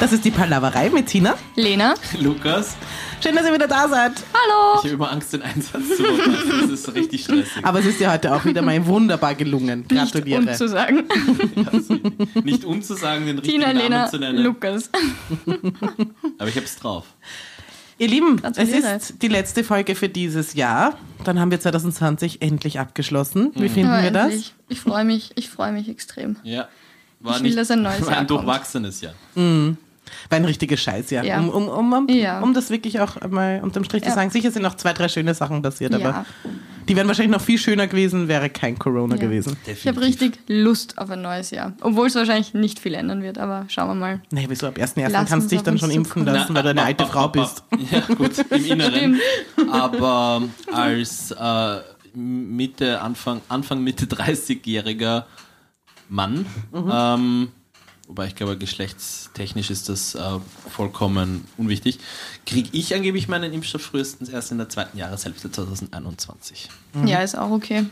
Das ist die Palaverei mit Tina. Lena. Lukas. Schön, dass ihr wieder da seid. Hallo. Ich habe immer Angst, den Einsatz zu verpassen. Das ist richtig stressig. Aber es ist ja heute auch wieder mal wunderbar gelungen. Gratuliere. Nicht umzusagen. Nicht umzusagen, den richtigen Tina, Namen Lena, zu nennen. Lukas. Aber ich habe es drauf. Ihr Lieben, es ist die letzte Folge für dieses Jahr. Dann haben wir 2020 endlich abgeschlossen. Wie finden Aber wir das? Ich freue mich, ich freue mich extrem. Ja. War Ich will, dass ein neues war ein Jahr durchwachsenes Jahr. War ein richtiges Scheißjahr. Ja. Um, um, um, um, Ja. um das wirklich auch mal unterm Strich zu Ja. sagen. Sicher sind noch zwei, drei schöne Sachen passiert, aber Ja. die wären wahrscheinlich noch viel schöner gewesen, wäre kein Corona Ja. gewesen. Ich habe richtig Lust auf ein neues Jahr. Obwohl es wahrscheinlich nicht viel ändern wird, aber schauen wir mal. Nee, wieso ab 1.1. Lass kannst du dich dann schon impfen lassen, weil du eine alte Frau bist. Ja, gut, im Inneren. Stimmt. Aber als äh, Mitte, Anfang, Anfang Mitte 30-jähriger Mann, Mhm. ähm, wobei ich glaube, geschlechtstechnisch ist das äh, vollkommen unwichtig, kriege ich angeblich meinen Impfstoff frühestens erst in der zweiten Jahreshälfte 2021. Ja, ist auch okay.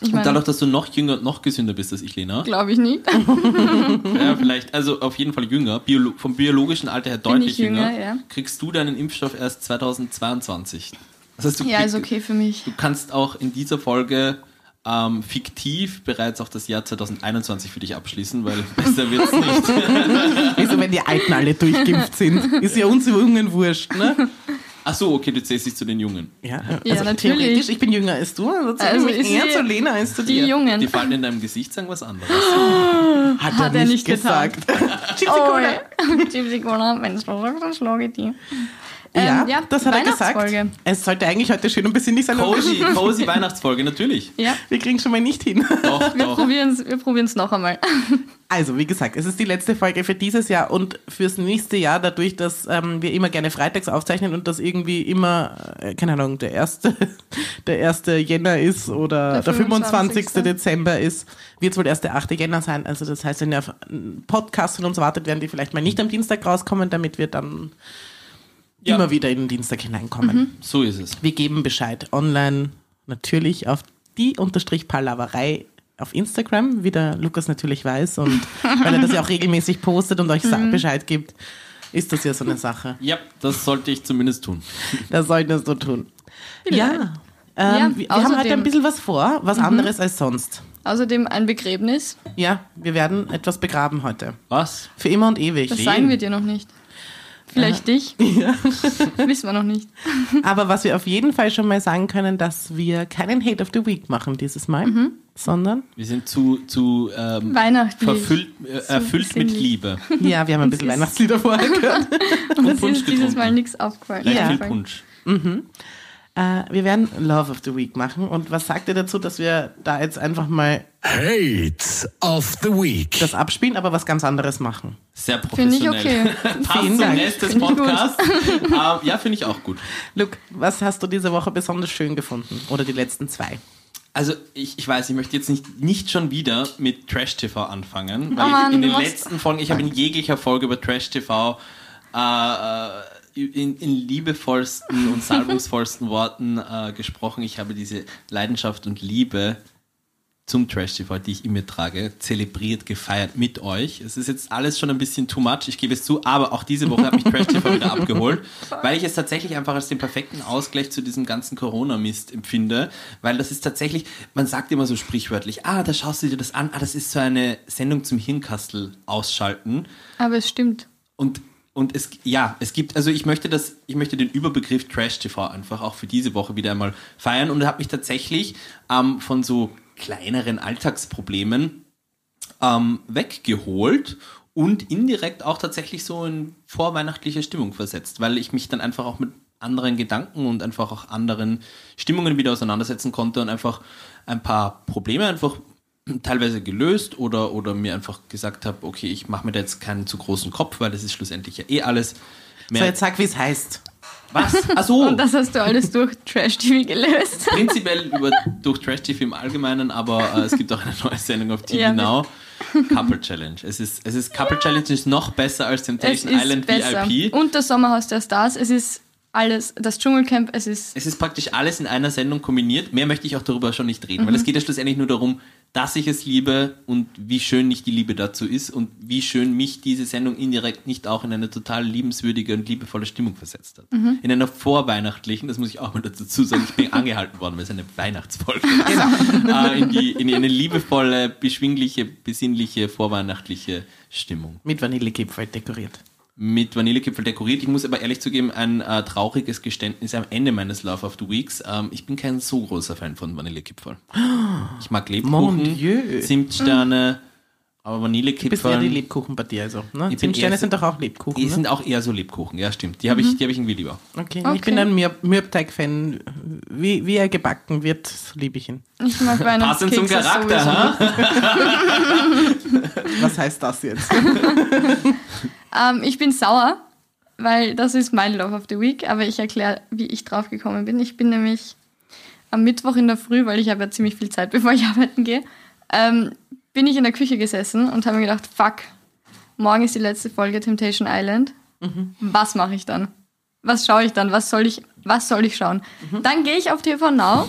Ich Und meine, dadurch, dass du noch jünger und noch gesünder bist als ich, Lena, glaube ich nicht. ja, vielleicht, also auf jeden Fall jünger, Biolo vom biologischen Alter her deutlich ich jünger, jünger, ja. kriegst du deinen Impfstoff erst 2022. Das heißt, du, Ja, ist okay für mich. du kannst auch in dieser Folge ähm, fiktiv bereits auch das Jahr 2021 für dich abschließen, weil besser wird's nicht. Wieso, wenn die Alten alle durchgeimpft sind? Ist ja uns Jungen wurscht, ne? Ach so, okay, du zählst dich zu den Jungen. Ja, Ja, also natürlich. theoretisch, ich bin jünger als du, also Also ich eher zu Lena als zu Die dir. Jungen. Die Falten in deinem Gesicht sagen was anderes. Hat, Hat er nicht getan. gesagt. Gypsy Oh, Cola. Gypsy Cola, wenn es so dann schlage ich die. Ja, Ähm, ja, das hat er gesagt. Weihnachtsfolge. Es sollte eigentlich heute schön und besinnlich sein. Cozy, cozy Weihnachtsfolge, natürlich. Ja, Wir kriegen schon mal nicht hin. Doch, wir doch. probieren es wir noch einmal. Also, wie gesagt, es ist die letzte Folge für dieses Jahr und fürs nächste Jahr, dadurch, dass ähm, wir immer gerne freitags aufzeichnen und das irgendwie immer, äh, keine Ahnung, der erste, der erste Jänner ist oder der, Der 25. 25. Dezember ist, wird es wohl erst der 8. Jänner sein. Also, das heißt, wenn ihr auf einen Podcast von uns wartet, werden die vielleicht mal nicht am Dienstag rauskommen, damit wir dann Ja. immer wieder in den Dienstag hineinkommen. So ist es. Wir geben Bescheid online natürlich auf die unterstrich Palaverei auf Instagram, wie der Lukas natürlich weiß und weil er das ja auch regelmäßig postet und euch sa- Bescheid gibt, ist das ja so eine Sache. Ja, das sollte ich zumindest tun. Das solltest du tun. Ja. Ähm, Ja, wir, wir haben heute außerdem- ein bisschen was vor, was anderes als sonst. Außerdem ein Begräbnis. Ja, wir werden etwas begraben heute. Was? Für immer und ewig. Das Wen? sagen wir dir noch nicht. Vielleicht dich. Wissen wir noch nicht. Aber was wir auf jeden Fall schon mal sagen können, dass wir keinen Hate of the Week machen dieses Mal, sondern Wir sind zu, zu ähm, Weihnachtlich. verfüllt, äh, erfüllt mit. Liebe. ja, wir haben ein bisschen Weihnachtslieder vorher gehört. Und uns Punsch ist dieses getrunken. Mal nichts aufgefallen. Ja. viel Punsch. Äh, wir werden Love of the Week machen. Und was sagt ihr dazu, dass wir da jetzt einfach mal Hate of the Week. das abspielen, aber was ganz anderes machen? Sehr Finde ich professionell. okay. Passt zum Dank. Rest des. Podcasts. Ähm, ja, finde ich auch gut. Luke, was hast du diese Woche besonders schön gefunden? Oder die letzten zwei? Also ich, ich weiß, ich möchte jetzt nicht, nicht schon wieder mit Trash TV anfangen, weil Oh Mann, in den letzten Folgen, ich habe in jeglicher Folge über Trash TV äh, äh, in, in liebevollsten und salbungsvollsten Worten äh, gesprochen. Ich habe diese Leidenschaft und Liebe zum Trash TV, die ich in mir trage, zelebriert, gefeiert mit euch. Es ist jetzt alles schon ein bisschen too much, ich gebe es zu, aber auch diese Woche hat mich Trash TV wieder abgeholt, weil ich es tatsächlich einfach als den perfekten Ausgleich zu diesem ganzen Corona-Mist empfinde, weil das ist tatsächlich, man sagt immer so sprichwörtlich, ah, da schaust du dir das an, ah, das ist so eine Sendung zum Hirnkastel ausschalten Aber es stimmt. und und es, ja, es gibt, also ich möchte das, ich möchte den Überbegriff Trash TV einfach auch für diese Woche wieder einmal feiern. Und habe mich tatsächlich ähm, von so kleineren Alltagsproblemen ähm, weggeholt und indirekt auch tatsächlich so in vorweihnachtliche Stimmung versetzt, weil ich mich dann einfach auch mit anderen Gedanken und einfach auch anderen Stimmungen wieder auseinandersetzen konnte und einfach ein paar Probleme einfach teilweise gelöst oder, oder mir einfach gesagt habe, okay, ich mache mir da jetzt keinen zu großen Kopf, weil das ist schlussendlich ja eh alles So, jetzt sag, wie es heißt. was? Achso, Und das hast du alles durch Trash-TV gelöst. prinzipiell über, durch Trash TV im Allgemeinen, aber äh, es gibt auch eine neue Sendung auf TV Ja. Now. Couple Challenge. Es ist, es ist Couple Challenge ist noch besser als Es Temptation ist Island besser. VIP. Und das Sommerhaus der Stars. Es ist alles, das Dschungelcamp, es ist Es ist praktisch alles in einer Sendung kombiniert. Mehr möchte ich auch darüber schon nicht reden, Mhm. weil es geht ja schlussendlich nur darum, dass ich es liebe und wie schön nicht die Liebe dazu ist und wie schön mich diese Sendung indirekt nicht auch in eine total liebenswürdige und liebevolle Stimmung versetzt hat. In einer vorweihnachtlichen, das muss ich auch mal dazu sagen, ich bin angehalten worden, weil es eine Weihnachtsfolge ist, äh, in, die, in eine liebevolle, beschwingliche, besinnliche, vorweihnachtliche Stimmung Mit Vanillekipferl dekoriert. Mit Vanillekipferl dekoriert. Ich muss aber ehrlich zugeben, ein äh, trauriges Geständnis am Ende meines Love of the Weeks. Ähm, ich bin kein so großer Fan von Vanillekipferl. Ich mag Mon Lebkuchen, Dieu. Zimtsterne, aber Du bist eher die Vanillekipferl Lebkuchen bei dir, also. Ne? Ich Zimtsterne sind doch auch Lebkuchen. die Ne? sind auch eher so Lebkuchen. Ja, stimmt. Die habe ich, die hab ich irgendwie lieber. Okay. Okay. ich bin ein Mürb Mürbteig-Fan. Wie, wie er gebacken wird, so liebe ich ihn. Ich mag Passend zum Charakter, sowieso. ha? Was heißt das jetzt? Ähm, ich bin sauer, weil das ist mein Love of the Week, aber ich erkläre, wie ich drauf gekommen bin. Ich bin nämlich am Mittwoch in der Früh, weil ich habe ja ziemlich viel Zeit, bevor ich arbeiten gehe, ähm, bin ich in der Küche gesessen und habe mir gedacht, fuck, morgen ist die letzte Folge Temptation Island. Was mache ich dann? Was schaue ich dann? Was soll ich, was soll ich schauen? Dann gehe ich auf TV Now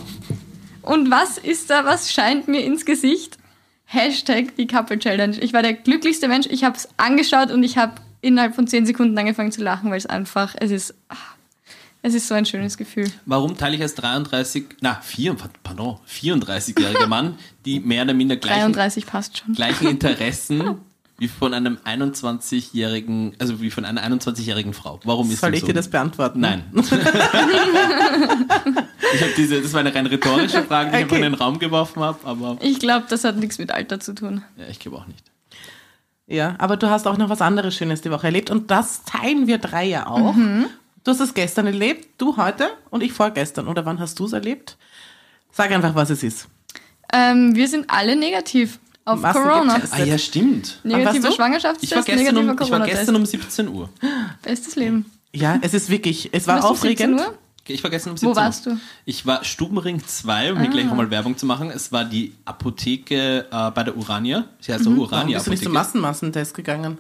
und was ist da, was scheint mir ins Gesicht? Hashtag die Couple Challenge. Ich war der glücklichste Mensch. Ich habe es angeschaut und ich habe innerhalb von 10 Sekunden angefangen zu lachen, weil es einfach, es ist, ah, es ist so ein schönes Gefühl. Warum teile ich als 33, na, 4, pardon, 34-jähriger Mann, die mehr oder minder gleichen, 33 passt schon. gleichen Interessen wie von einem 21-jährigen, also wie von einer 21-jährigen Frau. Warum ist Soll ich so? dir das beantworten? Nein. ich habe diese, das war eine rein rhetorische Frage, die ich einfach Okay. in den Raum geworfen habe, aber Ich glaube, das hat nichts mit Alter zu tun. ja, ich glaube auch nicht. Ja, aber du hast auch noch was anderes Schönes die Woche erlebt und das teilen wir drei ja auch. Mhm. Du hast es gestern erlebt, du heute und ich vorgestern. Oder wann hast du es erlebt? Sag einfach, was es ist. Ähm, wir sind alle negativ auf Was denn Corona. getestet? Ah ja, stimmt. Negativer? Schwangerschaftstest, Ich war gestern, negativer um, ich war gestern um 17 Uhr. Bestes Leben. Ja, es ist wirklich, es war Warst du um 17 aufregend. Uhr? Ich war gestern um 17 Wo Uhr. warst du? Ich war Stubenring 2, um hier gleich nochmal Werbung zu machen. Es war die Apotheke äh, bei der Urania. Sie heißt auch Warum Urania bist du nicht zum. Massenmassentest gegangen?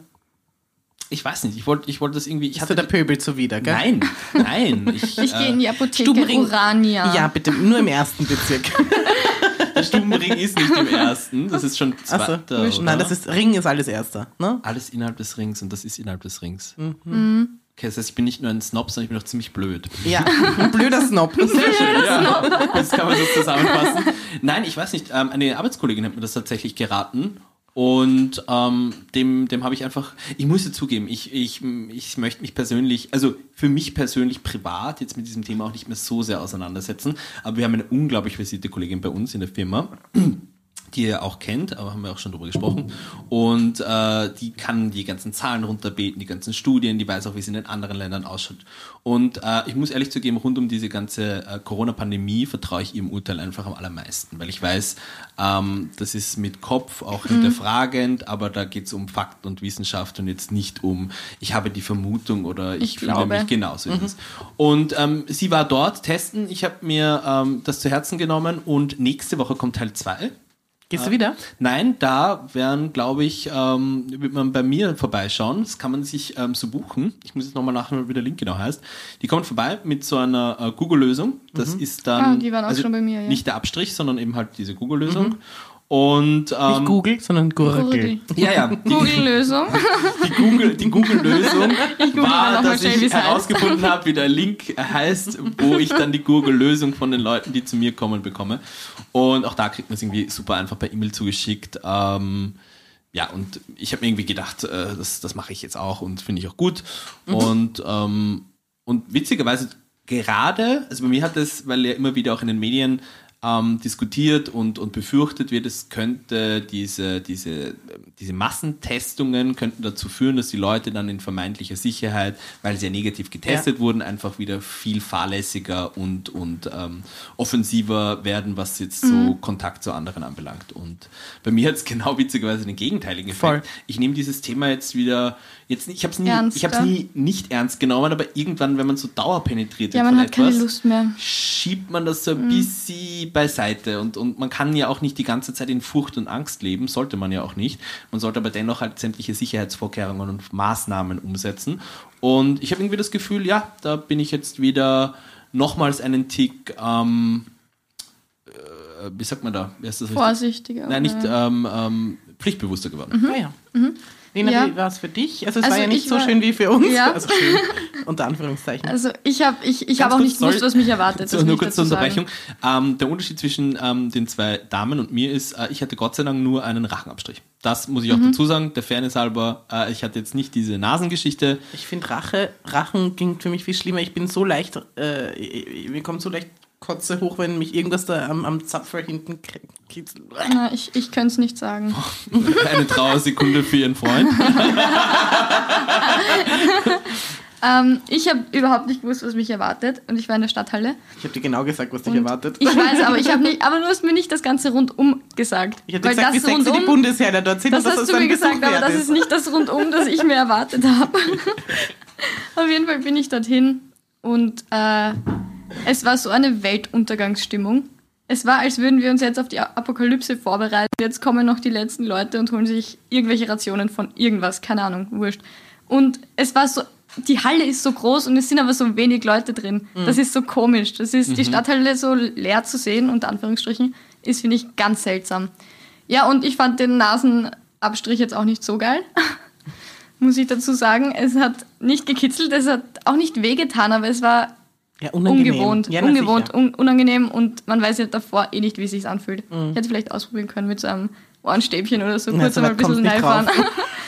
Ich weiß nicht, ich wollte ich wollte das irgendwie. Ich Hast du der Pöbel zuwider, gell? Nein, nein. Ich, Ich gehe in die Apotheke Stubenring. Urania. Ja, bitte, nur im ersten Bezirk. der Stubenring ist nicht im ersten, das ist schon Achso, zweiter. oder? nein, das ist, Ring ist alles erster. Ne? alles innerhalb des Rings und das ist innerhalb des Rings. Mhm. Okay, das heißt, ich bin nicht nur ein Snob, sondern ich bin auch ziemlich blöd. Ja, ein blöder Snob. ja, das kann man so zusammenfassen. Nein, ich weiß nicht. Ähm, eine Arbeitskollegin hat mir das tatsächlich geraten. Und ähm, dem, dem habe ich einfach, ich muss zugeben, ich, ich, ich möchte mich persönlich, also für mich persönlich privat jetzt mit diesem Thema auch nicht mehr so sehr auseinandersetzen. Aber wir haben eine unglaublich versierte Kollegin bei uns in der Firma, die ihr auch kennt, aber haben wir auch schon drüber gesprochen. Und äh, die kann die ganzen Zahlen runterbeten, die ganzen Studien, die weiß auch, wie es in den anderen Ländern ausschaut. Und äh, ich muss ehrlich zugeben, rund um diese ganze äh, Corona-Pandemie vertraue ich ihrem Urteil einfach am allermeisten, weil ich weiß, ähm, das ist mit Kopf auch hinterfragend, aber da geht es um Fakten und Wissenschaft und jetzt nicht um, ich habe die Vermutung oder ich, Ich glaube. mich genauso es. Und ähm, sie war dort testen, ich habe mir ähm, das zu Herzen genommen und nächste Woche kommt Teil 2. Gehst du wieder? Nein, da werden, glaube ich, ähm, wird man bei mir vorbeischauen. Das kann man sich ähm, so buchen. Ich muss jetzt nochmal nachschauen, wie der Link genau heißt. Die kommen vorbei mit so einer äh, Google-Lösung. Das ist dann. also Ah, die waren auch schon bei mir, ja. Nicht der Abstrich, sondern eben halt diese Google-Lösung. Und Nicht ähm, Google, sondern Gurgel. Ja, ja, die, Google-Lösung. die Google, die Google-Lösung google war, dass schnell, ich herausgefunden habe, wie der Link heißt, wo ich dann die Google-Lösung von den Leuten, die zu mir kommen, bekomme. Und auch da kriegt man es irgendwie super einfach per E-Mail zugeschickt. Ähm, ja, und ich habe mir irgendwie gedacht, äh, das, das mache ich jetzt auch und finde ich auch gut. Und, ähm, und witzigerweise gerade, also bei mir hat es, weil ja immer wieder auch in den Medien ähm, diskutiert und, und befürchtet wird, es könnte diese, diese, diese Massentestungen könnten dazu führen, dass die Leute dann in vermeintlicher Sicherheit, weil sie ja negativ getestet wurden, einfach wieder viel fahrlässiger und, und ähm, offensiver werden, was jetzt so Kontakt zu anderen anbelangt. Und bei mir hat es genau witzigerweise den gegenteiligen Effekt. Voll. Ich nehme dieses Thema jetzt wieder, jetzt ich habe es nie, ich habe es nie nicht ernst genommen, aber irgendwann, wenn man so dauerpenetriert Ja, wird man von hat keine etwas, Lust mehr. schiebt man das so ein bisschen beiseite und, und man kann ja auch nicht die ganze Zeit in Furcht und Angst leben, sollte man ja auch nicht. Man sollte aber dennoch halt sämtliche Sicherheitsvorkehrungen und Maßnahmen umsetzen. Und ich habe irgendwie das Gefühl, ja, da bin ich jetzt wieder nochmals einen Tick ähm, äh, wie sagt man da? Wie heißt das richtig? Vorsichtiger. Nein, nicht ähm, ähm, pflichtbewusster geworden. Ja, ja. Lena, Ja. wie war es für dich? Also es Also war ja nicht ich so war- schön wie für uns. Ja. Also schön, unter Anführungszeichen. Also ich habe ich, ich hab auch nicht gewusst, was mich erwartet. So, nur kurz zur. Unterbrechung. Ähm, der Unterschied zwischen ähm, den zwei Damen und mir ist, äh, ich hatte Gott sei Dank nur einen Rachenabstrich. Das muss ich auch Mhm. dazu sagen, der Fairness halber. Äh, ich hatte jetzt nicht diese Nasengeschichte. Ich finde Rache, Rachen ging für mich viel schlimmer. Ich bin so leicht, äh, mir kommt so leicht Kotze hoch, wenn mich irgendwas da am, am Zapfer hinten kitzelt. Na, ich ich könnte es nicht sagen. Eine Trauersekunde für ihren Freund. Ähm, ich habe überhaupt nicht gewusst, was mich erwartet und ich war in der Stadthalle. Ich habe dir genau gesagt, was dich Und erwartet. Ich weiß, aber ich habe nicht, aber du hast mir nicht das ganze rundum gesagt. Ich hatte gesagt, wie sexy die Bundesheer da dort sind das hast das du mir gesagt, aber das ist nicht das rundum, das ich mir erwartet habe. Auf jeden Fall bin ich dorthin und äh, es war so eine Weltuntergangsstimmung. Es war, als würden wir uns jetzt auf die Apokalypse vorbereiten. Jetzt kommen noch die letzten Leute und holen sich irgendwelche Rationen von irgendwas, keine Ahnung, wurscht. Und es war so, die Halle ist so groß und es sind aber so wenig Leute drin. Das ist so komisch. Das ist die Stadthalle so leer zu sehen, unter Anführungsstrichen, ist, finde ich, ganz seltsam. Ja, und ich fand den Nasenabstrich jetzt auch nicht so geil. Muss ich dazu sagen. Es hat nicht gekitzelt, es hat auch nicht wehgetan, aber es war Ja, unangenehm. ungewohnt, Ja, ungewohnt, un unangenehm und man weiß ja davor eh nicht, wie es sich anfühlt. Mhm. Ich hätte vielleicht ausprobieren können mit so einem Ohrenstäbchen oder so, kurz einmal ein bisschen reinfahren.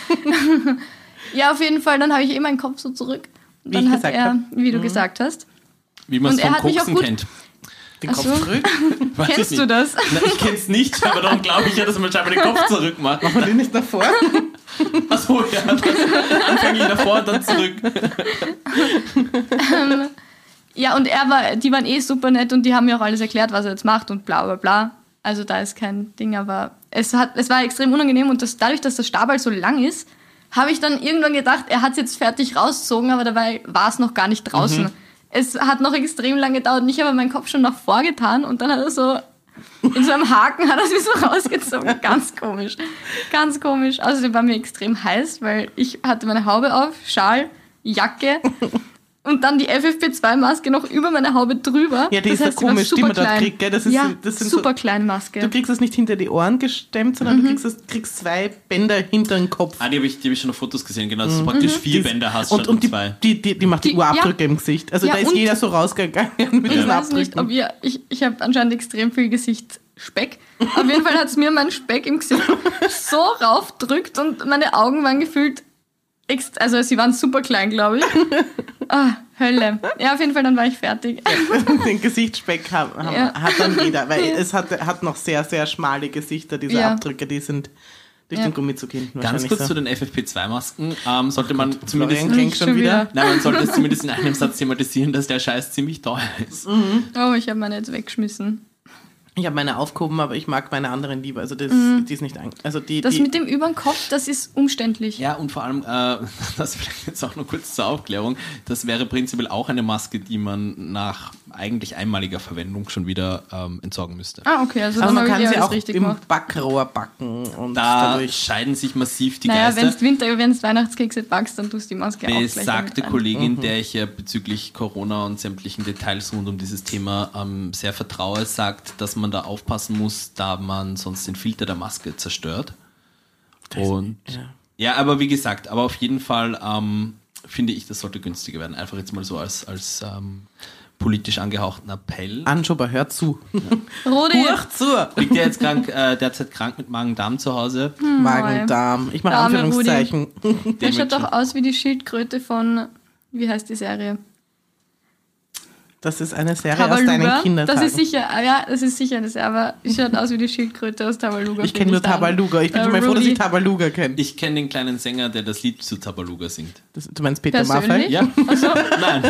ja, auf jeden Fall, dann habe ich eh meinen Kopf so zurück. Wie Dann ich hat gesagt er, hab. Mhm. wie du gesagt hast. Wie man es Und er vom hat mich auch Koksen kennt. Den Ach Kopf so. zurück. Kennst du das? Na, ich kenn's nicht, aber darum glaube ich ja, dass man scheinbar den Kopf zurück macht. Machen wir den nicht davor? Achso, ja. Das dann fange ich davor und dann zurück. Ja, und er war, die waren eh super nett und die haben mir auch alles erklärt, was er jetzt macht und bla bla bla. Also da ist kein Ding, aber es, hat, es war extrem unangenehm und das, dadurch, dass der Stabal so lang ist, habe ich dann irgendwann gedacht, er hat es jetzt fertig rausgezogen, aber dabei war es noch gar nicht draußen. Es hat noch extrem lange gedauert und ich habe meinen Kopf schon nach vorgetan und dann hat er so in so einem Haken hat er sich so rausgezogen. Ganz komisch. Ganz komisch. Außerdem war mir extrem heiß, weil ich hatte meine Haube auf, Schal, Jacke und dann die FFP2-Maske noch über meine Haube drüber. Ja, die ist so war komisch, die man dort kriegt, gell? Das ist ja, so- das sind so- super kleine Maske. Du kriegst es nicht hinter die Ohren gestemmt, sondern Mhm. du kriegst, es, kriegst zwei Bänder hinter den Kopf. Ah, die habe ich, die hab ich schon auf Fotos gesehen, genau. Dass du praktisch vier Die ist- Bänder hast und, statt und die, zwei. die, die, die macht die, Die- Urabdrücke im Gesicht. Also Ja, da ist jeder so rausgegangen mit Ich diesen weiß nicht, ob Abdrücken. ihr, ich, ich habe anscheinend extrem viel Gesichtsspeck. Auf jeden Fall hat es mir mein Speck im Gesicht so raufdrückt und meine Augen waren gefühlt, also sie waren super klein, glaube ich. Ah, Hölle. Ja, auf jeden Fall, dann war ich fertig. Den Gesichtsspeck haben, haben, Ja. hat dann jeder, weil es hat, hat noch sehr, sehr schmale Gesichter, diese Ja. Abdrücke, die sind durch Ja. den Gummizug hinten Ganz wahrscheinlich kurz so. zu den FFP2-Masken. Ähm, sollte man zumindest. Florian schon wieder. Nein, man sollte es zumindest in einem Satz thematisieren, dass der Scheiß ziemlich teuer ist. Oh, ich habe meine jetzt weggeschmissen. Ich habe meine aufgehoben, aber ich mag meine anderen lieber. Also das, die ist nicht, an- also die, Mhm. Das die mit dem über den Kopf, das ist umständlich. Ja, und vor allem, äh, das vielleicht jetzt auch noch kurz zur Aufklärung, das wäre prinzipiell auch eine Maske, die man nach eigentlich einmaliger Verwendung schon wieder ähm, entsorgen müsste. Ah, okay, also dann man kann sie auch richtig im gemacht. Backrohr backen und Da dadurch. scheiden sich massiv die Naja, wenn Geister. es Winter, wenn es Weihnachtskekse backst, dann tust du die Maske auch gleich Besagte. Kollegin, der ich ja bezüglich Corona und sämtlichen Details rund um dieses Thema ähm, sehr vertraue, sagt, dass man da aufpassen muss, da man sonst den Filter der Maske zerstört. Und ja. ja, aber wie gesagt, aber auf jeden Fall ähm, finde ich, das sollte günstiger werden. Einfach jetzt mal so als, als ähm, politisch angehauchten Appell. Anschober, hör zu. Rudi, Huch zu. Liegt der jetzt krank, äh, derzeit krank mit Magen-Darm zu Hause? Magen, Darm. Ich mache Anführungszeichen. der schaut doch aus wie die Schildkröte von, wie heißt die Serie? Das ist eine Serie aus deinen Tabaluga. Kindertagen. Das ist sicher, ah ja, das ist sicher eine Serie, aber die schaut aus wie die Schildkröte aus Tabaluga. ich kenne nur. Tabaluga. Ich bin schon mal froh, dass ich Tabaluga kenne. Ich kenne den kleinen Sänger, der das Lied zu Tabaluga singt. Das- Du meinst Peter Persönlich? Maffay? Ja? Nein.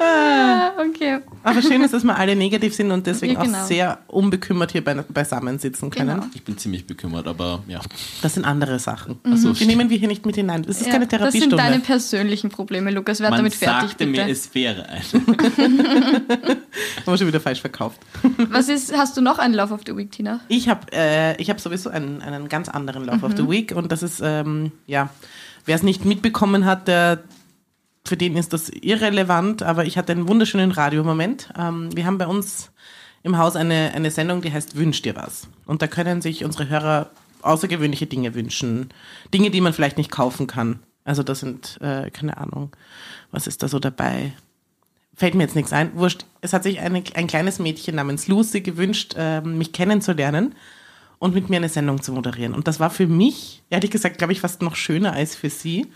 Ah, okay. Aber schön ist, dass wir alle negativ sind und deswegen Ja, genau. auch sehr unbekümmert hier bei, beisammen sitzen können. Genau. Ich bin ziemlich bekümmert, aber ja. Das sind andere Sachen. so, die nehmen wir hier nicht mit hinein. Das ist Ja, keine das sind Therapiestunde. deine persönlichen Probleme, Lukas. Werd Man damit fertig, sagte bitte. mir, es wäre eine. Haben wir schon wieder falsch verkauft. Was ist, hast du noch einen Love of the Week, Tina? Ich habe äh, ich hab sowieso einen, einen ganz anderen Love of the Week und das ist, ähm, ja, wer es nicht mitbekommen hat, der für den ist das irrelevant, aber ich hatte einen wunderschönen Radiomoment. Ähm, wir haben bei uns im Haus eine, eine Sendung, die heißt Wünsch dir was. Und da können sich unsere Hörer außergewöhnliche Dinge wünschen. Dinge, die man vielleicht nicht kaufen kann. Also das sind, äh, keine Ahnung, was ist da so dabei? Fällt mir jetzt nichts ein. Wurscht. Es hat sich eine, ein kleines Mädchen namens Lucy gewünscht, äh, mich kennenzulernen und mit mir eine Sendung zu moderieren. Und das war für mich, ehrlich gesagt, glaube ich, fast noch schöner als für sie.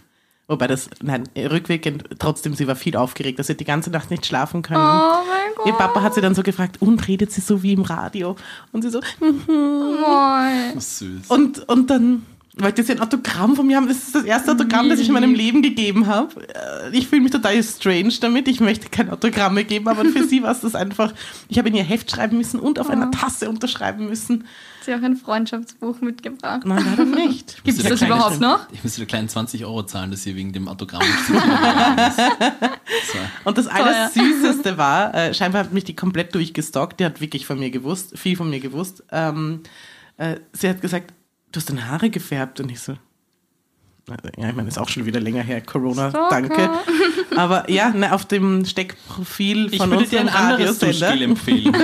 Wobei das, nein, rückwirkend, trotzdem, sie war viel aufgeregt, dass sie die ganze Nacht nicht schlafen können. Oh mein Gott. Ihr Papa hat sie dann so gefragt, und redet sie so wie im Radio? Und sie so, mhm. Moin. Süß. und, und dann wollte sie ein Autogramm von mir haben. Das ist das erste Autogramm, das ich in meinem Leben gegeben habe. Äh, Ich fühle mich total strange damit. Ich möchte keine Autogramme geben, aber für sie war es das einfach. Ich habe in ihr Heft schreiben müssen und auf einer Tasse unterschreiben müssen. Sie hat auch ein Freundschaftsbuch mitgebracht. Nein, leider nicht. Gibt es das kleine überhaupt noch? Ich müsste der kleinen 20 Euro zahlen, dass ihr wegen dem Autogramm. So. Und das Allersüßeste war, äh, scheinbar hat mich die komplett durchgestalkt, die hat wirklich von mir gewusst, viel von mir gewusst. Ähm, äh, sie hat gesagt, du hast deine Haare gefärbt und ich so, äh, ja, ich meine, ist auch schon wieder länger her, Corona, Stalker. danke. Aber ja, ne, auf dem Steckprofil Ich von würde dir unserem ein anderes Duschgel empfehlen.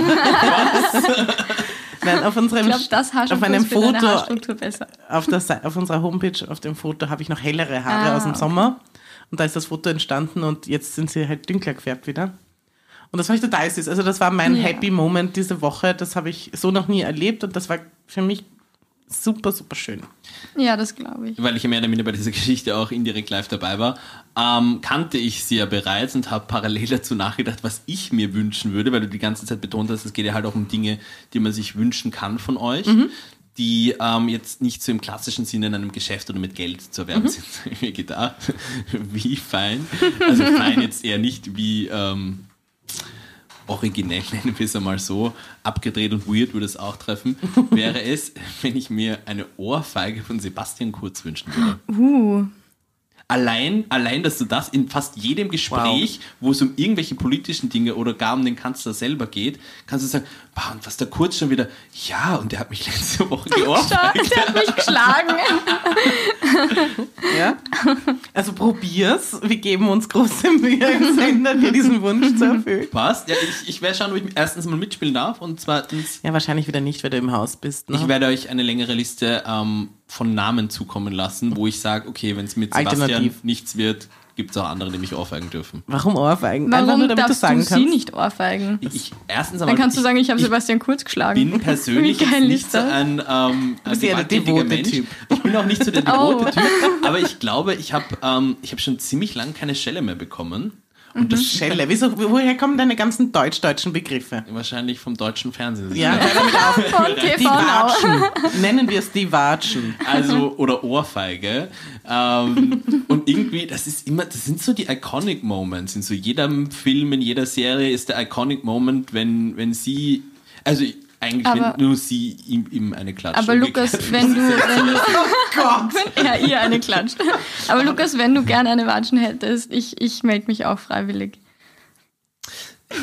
nein, auf unserem, Ich Haarshampoo auf einem Foto, auf, der, auf unserer Homepage, auf dem Foto habe ich noch hellere Haare Ah, aus dem okay. Sommer. Und da ist das Foto entstanden und jetzt sind sie halt dünkler gefärbt wieder. Und das fand ich total süß. Also das war mein Ja. Happy Moment diese Woche. Das habe ich so noch nie erlebt und das war für mich super, super schön. Ja, das glaube ich. weil ich ja mehr oder minder bei dieser Geschichte auch indirekt live dabei war, ähm, kannte ich sie ja bereits und habe parallel dazu nachgedacht, was ich mir wünschen würde, weil du die ganze Zeit betont hast, es geht ja halt auch um Dinge, die man sich wünschen kann von euch. Die ähm, jetzt nicht so im klassischen Sinne in einem Geschäft oder mit Geld zu erwerben sind. Ich hab mir gedacht, wie fein. Also fein jetzt eher nicht wie ähm, originell, nennen wir es einmal so, abgedreht und weird würde es auch treffen, wäre es, wenn ich mir eine Ohrfeige von Sebastian Kurz wünschen würde. Uh, Allein, allein, dass du das in fast jedem Gespräch, wo es um irgendwelche politischen Dinge oder gar um den Kanzler selber geht, kannst du sagen, "Bah, und was der Kurz schon wieder, ja, und der hat mich letzte Woche geohrfeigt. der hat mich geschlagen. Ja? Also probier's. Wir geben uns große Mühe im Sender, dir diesen Wunsch zu erfüllen. Passt? Ja, ich, ich werde schauen, ob ich erstens mal mitspielen darf und zweitens, Ja, wahrscheinlich wieder nicht, weil du im Haus bist. Ne? ich werde euch eine längere Liste ähm, von Namen zukommen lassen, wo ich sage, okay, wenn es mit Sebastian Alternativ. nichts wird, gibt es auch andere, die mich ohrfeigen dürfen. Warum Ohrfeigen? Einfach Warum nur, damit du darfst sagen du sie kannst. nicht ohrfeigen? Ich, ich, erstens einmal, Dann kannst du ich, sagen, ich habe ich Sebastian Kurz geschlagen. bin persönlich nicht so ein ähm, bist eher der gewalttätiger Mensch. Typ. Ich bin auch nicht so der devote Oh. Typ, aber ich glaube, ich habe ähm, ich hab schon ziemlich lang keine Schelle mehr bekommen. Und das Schelle. Wieso, woher kommen deine ganzen deutsch-deutschen Begriffe? wahrscheinlich vom deutschen Fernsehen. Ja. Von Die TV Now. Watschen. Nennen wir es die Watschen. Also, oder Ohrfeige. Ähm, und irgendwie, das ist immer, das sind so die Iconic Moments. In so jedem Film, in jeder Serie ist der Iconic Moment, wenn, wenn sie, also eigentlich, Aber- wenn nur sie ihm, ihm eine Klatsche Aber Lukas, wenn du, wenn du, Gott. wenn er ihr eine klatscht. Aber Lukas, wenn du gerne eine Watschen hättest, ich, ich melde mich auch freiwillig.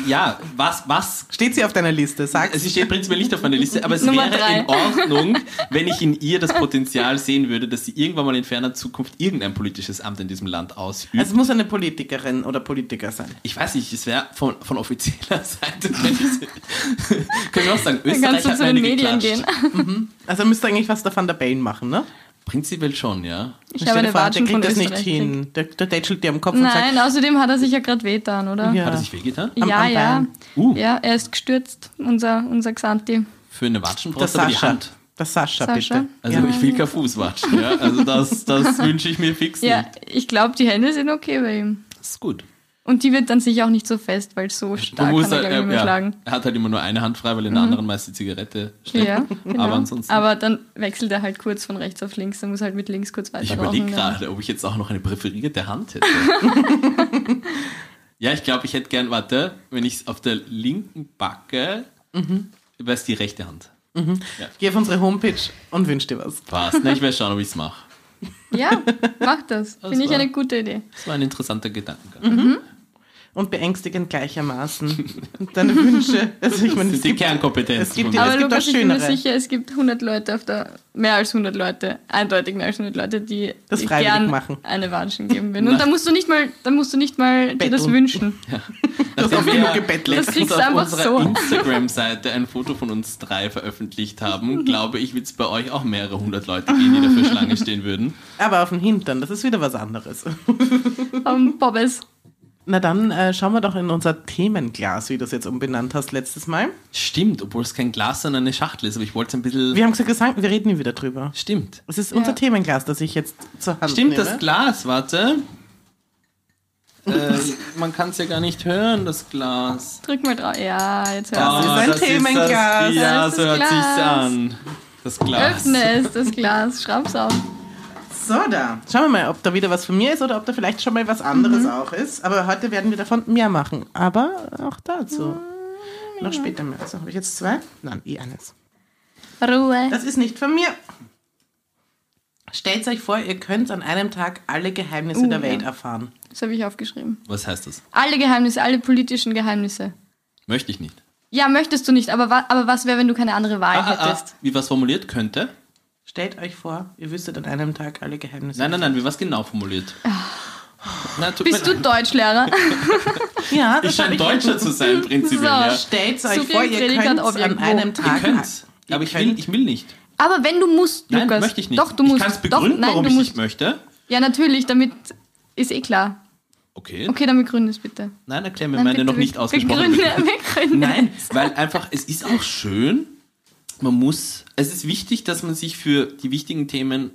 Ja, was, was Also Steht sie auf deiner Liste? Sag Sie steht prinzipiell nicht auf meiner Liste, aber es Nummer wäre drei. in Ordnung, wenn ich in ihr das Potenzial sehen würde, dass sie irgendwann mal in ferner Zukunft irgendein politisches Amt in diesem Land ausübt. Es muss eine Politikerin oder Politiker sein. ich weiß nicht, es wäre von, von offizieller Seite, können wir auch sagen, Dann Österreich kannst du hat zu den Medien geklatscht. gehen. Also müsste eigentlich was der Van der Bellen machen, ne? Prinzipiell schon, ja. Ich Stell habe dir eine vor, der Watschen von kriegt das nicht hin. Der, der tätschelt dir am Kopf und Nein, sagt, außerdem hat er sich ja gerade wehtan, oder? Ja. Hat er sich wehgetan? Am- ja. am ja. Uh. Ja, er ist gestürzt, unser, unser Xanti. Für eine der Watschenbrust aber die Sascha. Hand. Der Sascha, Sascha? bitte. Also ja. ich will kein Fußwatschen, ja. Also das, das wünsche ich mir fix Ja, nicht. ich glaube, die Hände sind okay bei ihm. Das ist gut. Und die wird dann sicher auch nicht so fest, weil so stark kann er, halt, glaube ich, äh, ja, schlagen. er hat halt immer nur eine Hand frei, weil in der anderen meist die Zigarette steckt. Ja, genau. Aber ansonsten. Aber dann wechselt er halt kurz von rechts auf links. Dann muss er halt mit links kurz weiter Ich überlege ja. gerade, ob ich jetzt auch noch eine präferierte Hand hätte. ja, ich glaube, ich hätte gern, warte, wenn ich es auf der linken backe, wäre es die rechte Hand. Geh auf unsere Homepage und wünsch dir was. Passt. Na, ich werde schauen, ob ich es mache. Ja, mach das. Finde ich eine gute Idee. Das war ein interessanter Gedankengang. Und beängstigend gleichermaßen. Deine Wünsche, also ich meine, Das es die gibt, Kernkompetenzen es gibt es Aber gibt Lukas, auch ich bin mir sicher, es gibt 100 Leute auf der, mehr als 100 Leute, eindeutig mehr als 100 Leute, die Das freiwillig gern machen. eine Watschen geben würden. Und da musst du nicht mal, da musst du nicht mal dir das Betteln. wünschen. Das Nachdem oft wir genug gebettelt. Das kriegst du letztens auf einfach unserer so. Instagram-Seite ein Foto von uns drei veröffentlicht haben, glaube ich, wird es bei euch auch mehrere hundert Leute geben, die dafür Schlange stehen würden. aber auf dem Hintern, das ist wieder was anderes. Um, Bobbes. Na dann äh, schauen wir doch in unser Themenglas, wie du es jetzt umbenannt hast letztes Mal. Stimmt, obwohl es kein Glas, sondern eine Schachtel ist, aber ich wollte es ein bisschen... Wir haben gesagt, gesagt, wir reden nie wieder drüber. Stimmt. Es ist Ja. unser Themenglas, das ich jetzt zur Hand Stimmt, nehme. das Glas, warte. Äh, man kann es ja gar nicht hören, das Glas. Drück mal drauf. Ja, jetzt hör Das auf. ist ein das Themenglas. Das, ja, Das ist so das hört sich's Glas. an. Das Glas. Öffne es, das Glas. Schraub's auf. So, da. Schauen wir mal, ob da wieder was von mir ist oder ob da vielleicht schon mal was anderes Mhm. auch ist. Aber heute werden wir davon mehr machen. Aber auch dazu. Mhm. Noch später mehr. So, habe ich jetzt zwei? Nein, eh eines. Ruhe. Das ist nicht von mir. Stellt euch vor, ihr könnt an einem Tag alle Geheimnisse Uh, der Welt ja. erfahren. Das habe ich aufgeschrieben. Was heißt das? Alle Geheimnisse, alle politischen Geheimnisse. Möchte ich nicht. Ja, möchtest du nicht, aber, wa aber was wäre, wenn du keine andere Wahl Ah, ah, ah, hättest? wie was formuliert könnte? Stellt euch vor, ihr wüsstet an einem Tag alle Geheimnisse. Nein, nein, nein, wie was genau formuliert? Na, tut Bist du. Deutschlehrer? Ja, das Ich scheine Deutscher zu sein, prinzipiell. So. Ja. Stellt euch Subjekt, vor, ihr könnt an einem Tag. Ihr Aber ich könnt- will, ich will nicht. aber wenn du musst, Nein, Lukas. möchte ich nicht. Doch, du musst. Ich kann es begründen, Doch, nein, warum du ich musst. nicht möchte. Ja, natürlich, damit ist eh klar. Okay. Okay, dann begründe es bitte. Nein, erklär mir Nein, meine bitte, noch nicht ausgesprochene Begründe, begründe. Nein, weil einfach, es ist auch schön, man muss, es ist wichtig, dass man sich für die wichtigen Themen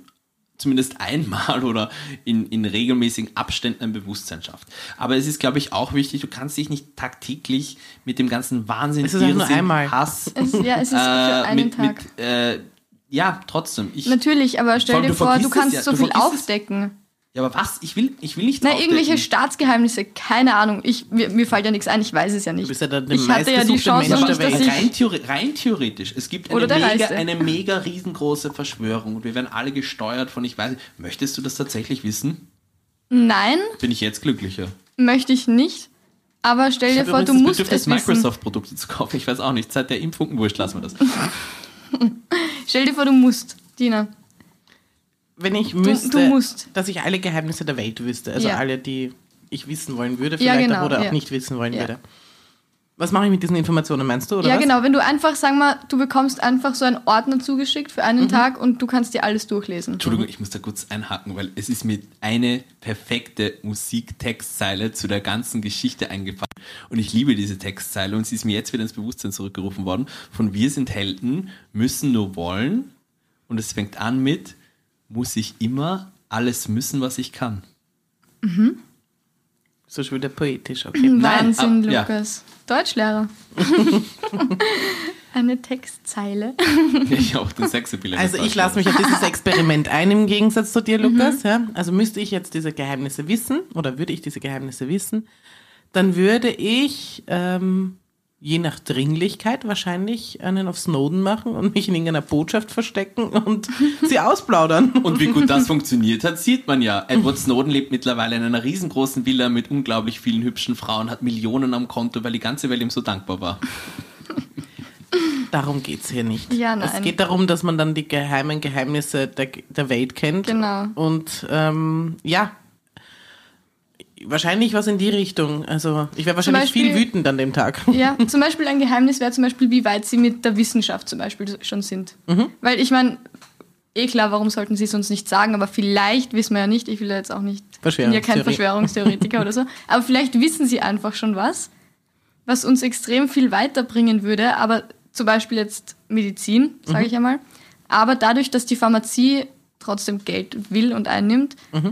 zumindest einmal oder in, in regelmäßigen Abständen ein Bewusstsein schafft. Aber es ist, glaube ich, auch wichtig, du kannst dich nicht tagtäglich mit dem ganzen Wahnsinn, Es ist auch nur Irrsinn, einmal. Hass, Es, ja, es ist für äh, einen mit, Tag. mit äh, ja, trotzdem. Ich, Natürlich, aber stell dir vor, du kannst ja, so du viel vergisst es. Ja, aber was? Ich will, ich will nicht Na, irgendwelche Staatsgeheimnisse, keine Ahnung. Ich, mir, mir fällt ja nichts ein, ich weiß es ja nicht. Du bist ja der, der ich hatte ja die Chance Mensch noch der nicht, dass Welt. ich... rein, theore rein theoretisch, es gibt eine mega, eine mega riesengroße Verschwörung und wir werden alle gesteuert von, ich weiß nicht, möchtest du das tatsächlich wissen? Nein, Bin ich jetzt glücklicher. möchte ich nicht. Aber stell Ich dir vor, du das musst Bedürfnis, es wissen. Microsoft-Produkte zu kaufen. Ich weiß auch nicht, seit der Impfung, wurscht, lassen wir das. Stell dir vor, du musst, Dina. Wenn ich müsste, du musst. dass ich alle Geheimnisse der Welt wüsste, also Ja. alle, die ich wissen wollen würde, Ja, vielleicht genau, auch, oder auch ja. nicht wissen wollen Ja. würde. Was mache ich mit diesen Informationen, meinst du, oder ja, was? genau. Wenn du einfach, sag mal, du bekommst einfach so einen Ordner zugeschickt für Mhm. einen Tag und du kannst dir alles durchlesen. Entschuldigung, ich muss da kurz einhaken, weil es ist mir eine perfekte Musiktextzeile zu der ganzen Geschichte eingefallen. Und ich liebe diese Textzeile und sie ist mir jetzt wieder ins Bewusstsein zurückgerufen worden. Von Wir sind Helden, müssen nur wollen. Und es fängt an mit, muss ich immer alles müssen, was ich kann. So schon wieder poetisch, okay. Wahnsinn, ab- ja. Lukas. Deutschlehrer. Eine Textzeile. Ich auch den Sexappeal. Also ich lasse mich auf dieses Experiment ein, im Gegensatz zu dir, Mhm. Lukas. Ja? Also müsste ich jetzt diese Geheimnisse wissen, oder würde ich diese Geheimnisse wissen, dann würde ich, ähm, je nach Dringlichkeit, wahrscheinlich einen auf Snowden machen und mich in irgendeiner Botschaft verstecken und sie ausplaudern. Und wie gut das funktioniert hat, sieht man ja. Edward Snowden lebt mittlerweile in einer riesengroßen Villa mit unglaublich vielen hübschen Frauen, hat Millionen am Konto, weil die ganze Welt ihm so dankbar war. Darum geht's hier nicht. Ja, Es nein. geht darum, dass man dann die geheimen Geheimnisse der, der Welt kennt. Genau. Und ähm, ja, wahrscheinlich was in die Richtung. Also ich wäre wahrscheinlich viel Beispiel- wütend an dem Tag. Ja, zum Beispiel ein Geheimnis wäre zum Beispiel, wie weit sie mit der Wissenschaft zum Beispiel schon sind. Mhm. Weil ich meine, eh klar, warum sollten sie es uns nicht sagen, aber vielleicht wissen wir ja nicht, ich will ja jetzt auch nicht, ich bin ja kein. Verschwörungstheoretiker oder so, aber vielleicht wissen sie einfach schon was, was uns extrem viel weiterbringen würde, aber zum Beispiel jetzt Medizin, sage Mhm. ich einmal, aber dadurch, dass die Pharmazie trotzdem Geld will und einnimmt, Ah,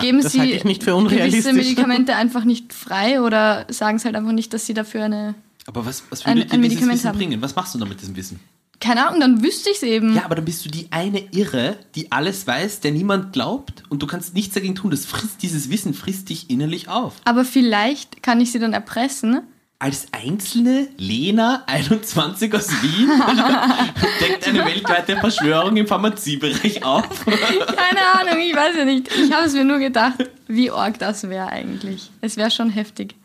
geben das sie halte ich nicht für gewisse. Medikamente einfach nicht frei oder sagen es halt einfach nicht, dass sie dafür eine Aber was, was Ein- würde ein dir dieses Medikament Wissen haben. bringen? Was machst du da mit diesem Wissen? keine Ahnung, dann wüsste ich es eben. Ja, aber dann bist du die eine Irre, die alles weiß, der niemand glaubt und du kannst nichts dagegen tun. Das frisst, dieses Wissen frisst dich innerlich auf. Aber vielleicht kann ich sie dann erpressen. Als einzelne Lena, 21 aus Wien, deckt eine weltweite Verschwörung im Pharmaziebereich auf. Keine Ahnung, ich weiß ja nicht. Ich habe es mir nur gedacht, wie arg das wäre eigentlich. Es wäre schon heftig.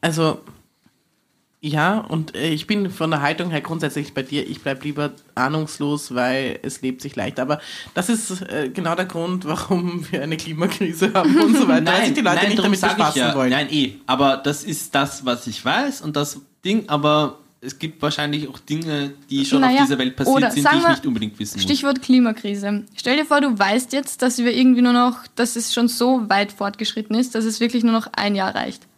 Also, ja, und äh, ich bin von der Haltung her grundsätzlich bei dir. Ich bleib lieber ahnungslos, weil es lebt sich leicht. Aber das ist äh, genau der Grund, warum wir eine Klimakrise haben und so weiter. weil sich die Leute nicht darum damit befassen ja. wollen. Nein, eh. Aber das ist das, was ich weiß und das Ding, aber es gibt wahrscheinlich auch Dinge, die schon Naja, auf dieser Welt passiert oder sind, die ich wir- nicht unbedingt wissen muss. Stichwort Klimakrise. Stell dir vor, du weißt jetzt, dass wir irgendwie nur noch, dass es schon so weit fortgeschritten ist, dass es wirklich nur noch ein Jahr reicht.